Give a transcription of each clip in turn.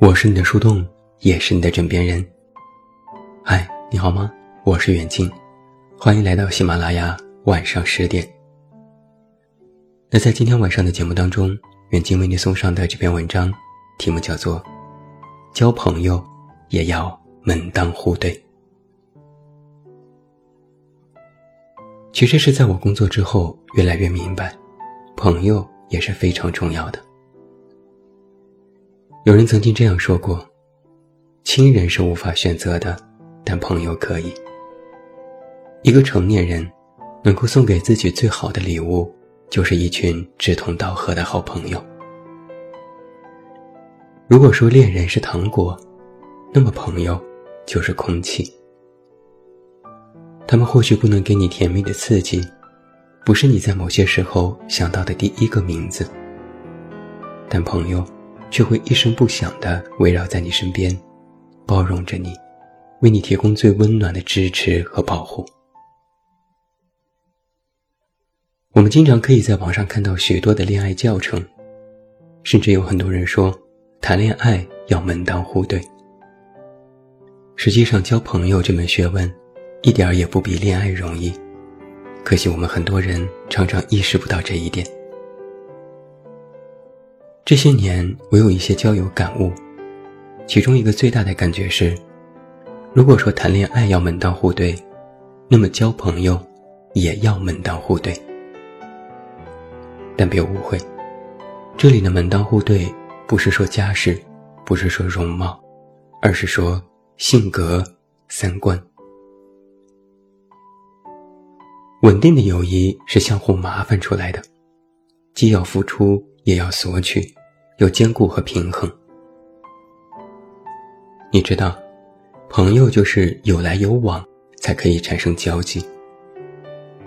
我是你的树洞，也是你的枕边人。嗨，你好吗？我是远近，欢迎来到喜马拉雅晚上十点。那在今天晚上的节目当中，远近为你送上的这篇文章，题目叫做《交朋友也要门当户对》。其实是在我工作之后，越来越明白，朋友也是非常重要的。有人曾经这样说过：“亲人是无法选择的，但朋友可以。”一个成年人能够送给自己最好的礼物，就是一群志同道合的好朋友。如果说恋人是糖果，那么朋友就是空气。他们或许不能给你甜蜜的刺激，不是你在某些时候想到的第一个名字，但朋友。却会一声不响地围绕在你身边，包容着你，为你提供最温暖的支持和保护。我们经常可以在网上看到许多的恋爱教程，甚至有很多人说，谈恋爱要门当户对。实际上，交朋友这门学问，一点儿也不比恋爱容易，可惜我们很多人常常意识不到这一点。这些年，我有一些交友感悟，其中一个最大的感觉是：如果说谈恋爱要门当户对，那么交朋友也要门当户对。但别误会，这里的门当户对不是说家世，不是说容貌，而是说性格、三观。稳定的友谊是相互麻烦出来的，既要付出，也要索取。有兼顾和平衡。你知道，朋友就是有来有往才可以产生交集。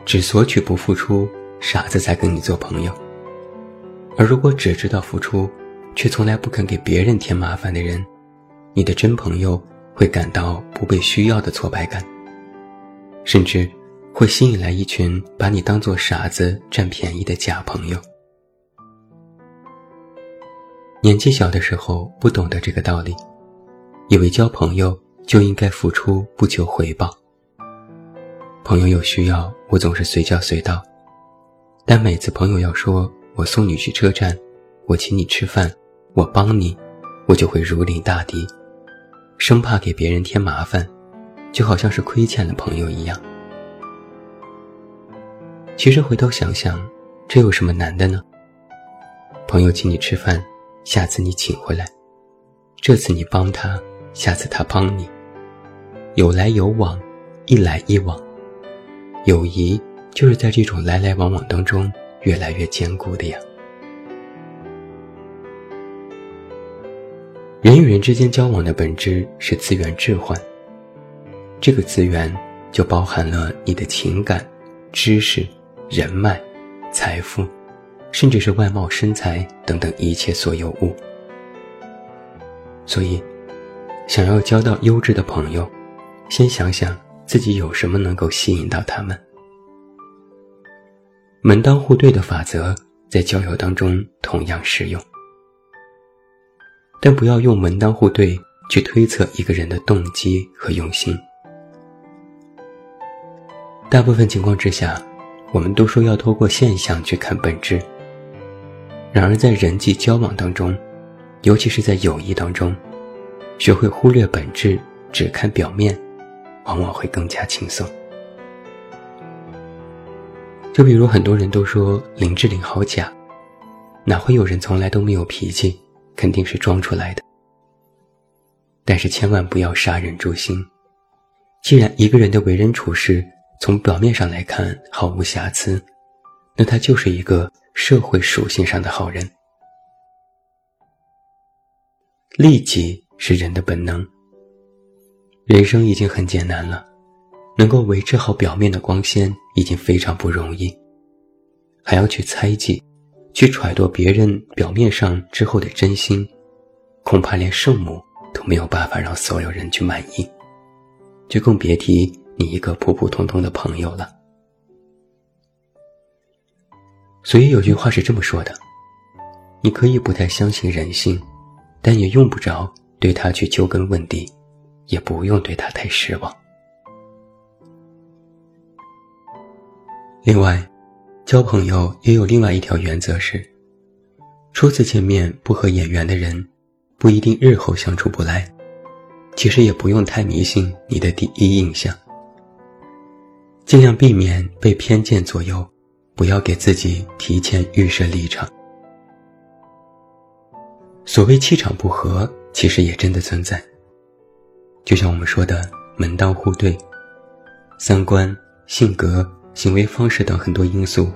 只索取不付出，傻子才跟你做朋友。而如果只知道付出，却从来不肯给别人添麻烦的人，你的真朋友会感到不被需要的挫败感，甚至会吸引来一群把你当做傻子占便宜的假朋友。年纪小的时候不懂得这个道理，以为交朋友就应该付出不求回报。朋友有需要，我总是随叫随到，但每次朋友要说我送你去车站，我请你吃饭，我帮你，我就会如临大敌，生怕给别人添麻烦，就好像是亏欠了朋友一样。其实回头想想，这有什么难的呢？朋友请你吃饭。下次你请回来，这次你帮他，下次他帮你，有来有往，一来一往，友谊就是在这种来来往往当中越来越坚固的呀。人与人之间交往的本质是资源置换，这个资源就包含了你的情感、知识、人脉、财富。甚至是外貌、身材等等一切所有物。所以，想要交到优质的朋友，先想想自己有什么能够吸引到他们。门当户对的法则在交友当中同样适用，但不要用门当户对去推测一个人的动机和用心。大部分情况之下，我们都说要透过现象去看本质。然而，在人际交往当中，尤其是在友谊当中，学会忽略本质，只看表面，往往会更加轻松。就比如很多人都说林志玲好假，哪会有人从来都没有脾气？肯定是装出来的。但是千万不要杀人诛心。既然一个人的为人处事从表面上来看毫无瑕疵，那他就是一个。社会属性上的好人，利己是人的本能。人生已经很艰难了，能够维持好表面的光鲜已经非常不容易，还要去猜忌，去揣度别人表面上之后的真心，恐怕连圣母都没有办法让所有人去满意，就更别提你一个普普通通的朋友了。所以有句话是这么说的：你可以不太相信人性，但也用不着对他去揪根问底，也不用对他太失望。另外，交朋友也有另外一条原则是：初次见面不合眼缘的人，不一定日后相处不来。其实也不用太迷信你的第一印象，尽量避免被偏见左右，不要给自己提前预设立场。所谓气场不合，其实也真的存在。就像我们说的门当户对、三观、性格、行为方式等很多因素，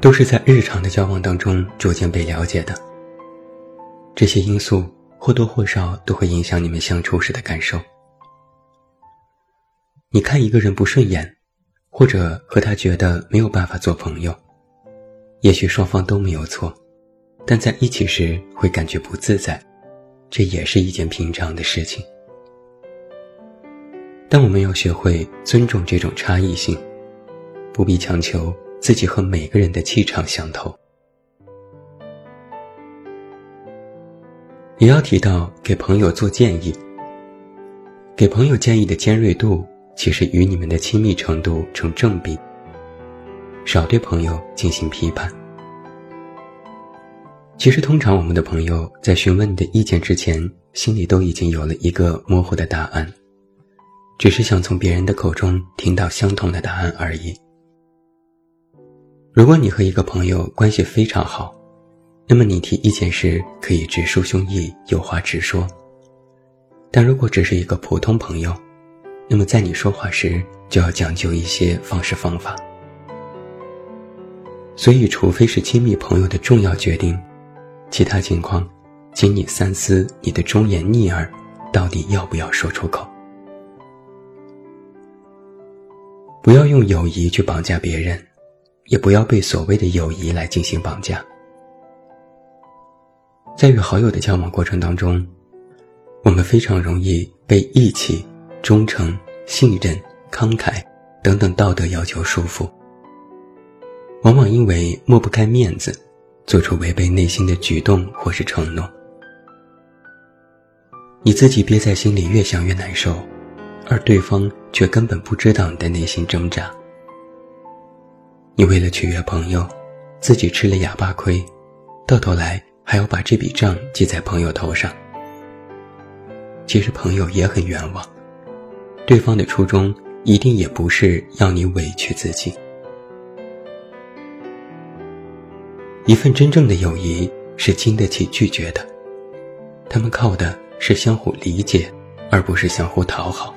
都是在日常的交往当中逐渐被了解的。这些因素或多或少都会影响你们相处时的感受。你看一个人不顺眼，或者和他觉得没有办法做朋友，也许双方都没有错。但在一起时会感觉不自在，这也是一件平常的事情。但我们要学会尊重这种差异性，不必强求自己和每个人的气场相投。也要提到给朋友做建议，给朋友建议的尖锐度其实与你们的亲密程度成正比。少对朋友进行批判。其实，通常我们的朋友在询问你的意见之前，心里都已经有了一个模糊的答案，只是想从别人的口中听到相同的答案而已。如果你和一个朋友关系非常好，那么你提意见时可以直抒胸臆，有话直说；但如果只是一个普通朋友，那么在你说话时就要讲究一些方式方法。所以，除非是亲密朋友的重要决定。其他情况，请你三思，你的忠言逆耳到底要不要说出口？不要用友谊去绑架别人，也不要被所谓的友谊来进行绑架。在与好友的交往过程当中，我们非常容易被义气、忠诚、信任、慷慨等等道德要求束缚，往往因为抹不开面子。做出违背内心的举动或是承诺，你自己憋在心里越想越难受，而对方却根本不知道你的内心挣扎。你为了取悦朋友，自己吃了哑巴亏，到头来还要把这笔账记在朋友头上。其实朋友也很冤枉，对方的初衷一定也不是要你委屈自己。一份真正的友谊是经得起拒绝的，他们靠的是相互理解，而不是相互讨好。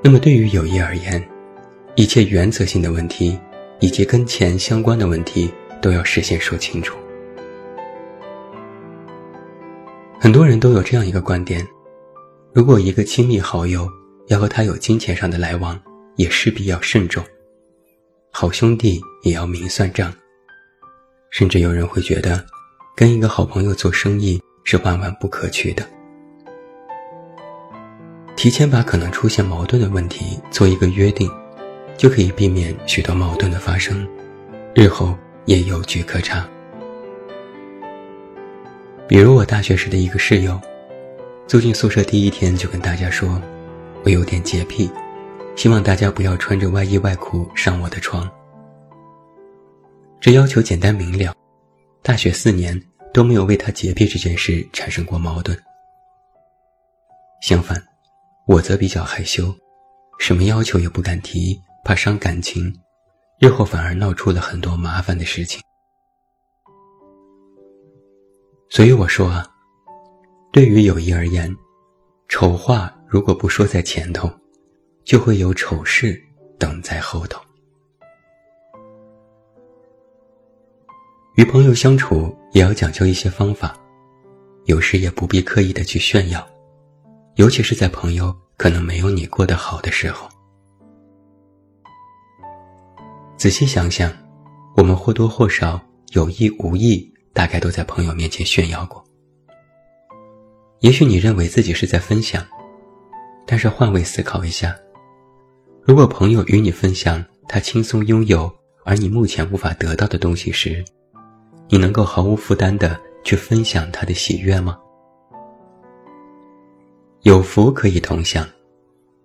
那么，对于友谊而言，一切原则性的问题以及跟钱相关的问题都要事先说清楚。很多人都有这样一个观点：如果一个亲密好友要和他有金钱上的来往，也势必要慎重。好兄弟也要明算账，甚至有人会觉得，跟一个好朋友做生意是万万不可取的。提前把可能出现矛盾的问题做一个约定，就可以避免许多矛盾的发生，日后也有据可查。比如我大学时的一个室友，租进宿舍第一天就跟大家说，我有点洁癖。希望大家不要穿着外衣外裤上我的床。这要求简单明了，大学四年都没有为他洁癖这件事产生过矛盾。相反，我则比较害羞，什么要求也不敢提，怕伤感情，日后反而闹出了很多麻烦的事情。所以我说啊，对于友谊而言，丑话如果不说在前头。就会有丑事等在后头。与朋友相处也要讲究一些方法，有时也不必刻意的去炫耀，尤其是在朋友可能没有你过得好的时候。仔细想想，我们或多或少有意无意，大概都在朋友面前炫耀过。也许你认为自己是在分享，但是换位思考一下。如果朋友与你分享他轻松拥有而你目前无法得到的东西时，你能够毫无负担的去分享他的喜悦吗？有福可以同享，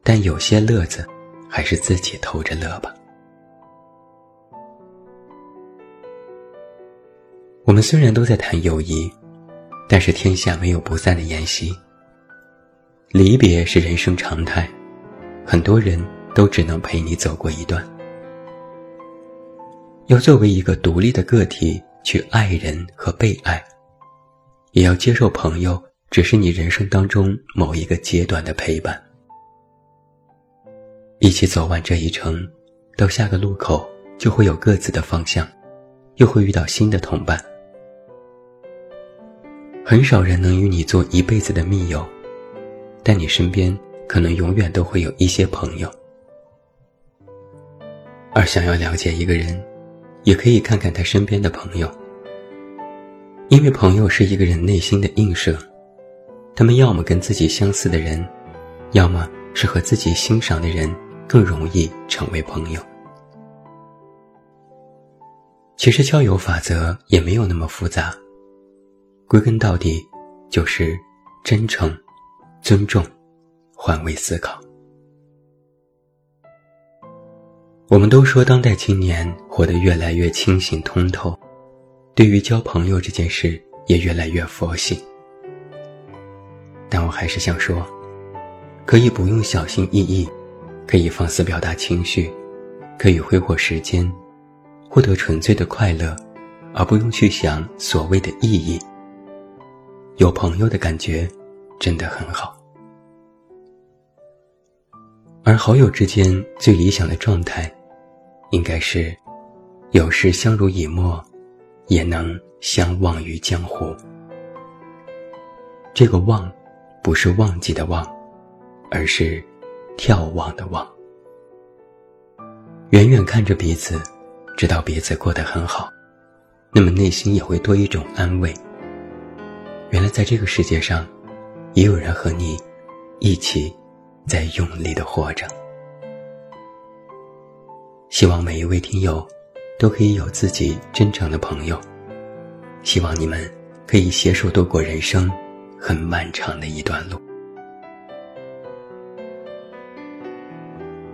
但有些乐子，还是自己偷着乐吧。我们虽然都在谈友谊，但是天下没有不散的筵席。离别是人生常态，很多人都只能陪你走过一段。要作为一个独立的个体去爱人和被爱，也要接受朋友只是你人生当中某一个阶段的陪伴。一起走完这一程，到下个路口就会有各自的方向，又会遇到新的同伴。很少人能与你做一辈子的密友，但你身边可能永远都会有一些朋友。而想要了解一个人。也可以看看他身边的朋友，因为朋友是一个人内心的映射，他们要么跟自己相似的人，要么是和自己欣赏的人，更容易成为朋友。其实交友法则也没有那么复杂，归根到底就是真诚、尊重、换位思考。我们都说当代青年活得越来越清醒通透，对于交朋友这件事也越来越佛系。但我还是想说，可以不用小心翼翼，可以放肆表达情绪，可以挥霍时间，获得纯粹的快乐，而不用去想所谓的意义。有朋友的感觉真的很好，而好友之间最理想的状态。应该是，有时相濡以沫，也能相忘于江湖。这个“忘”，不是忘记的“忘”，而是眺望的“望”。远远看着彼此，知道彼此过得很好，那么内心也会多一种安慰。原来在这个世界上，也有人和你一起在用力的活着。希望每一位听友都可以有自己真诚的朋友，希望你们可以携手度过人生很漫长的一段路。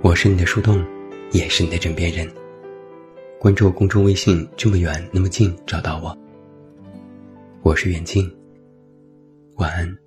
我是你的树洞，也是你的枕边人。关注公众微信，这么远那么近，找到我。我是远近，晚安。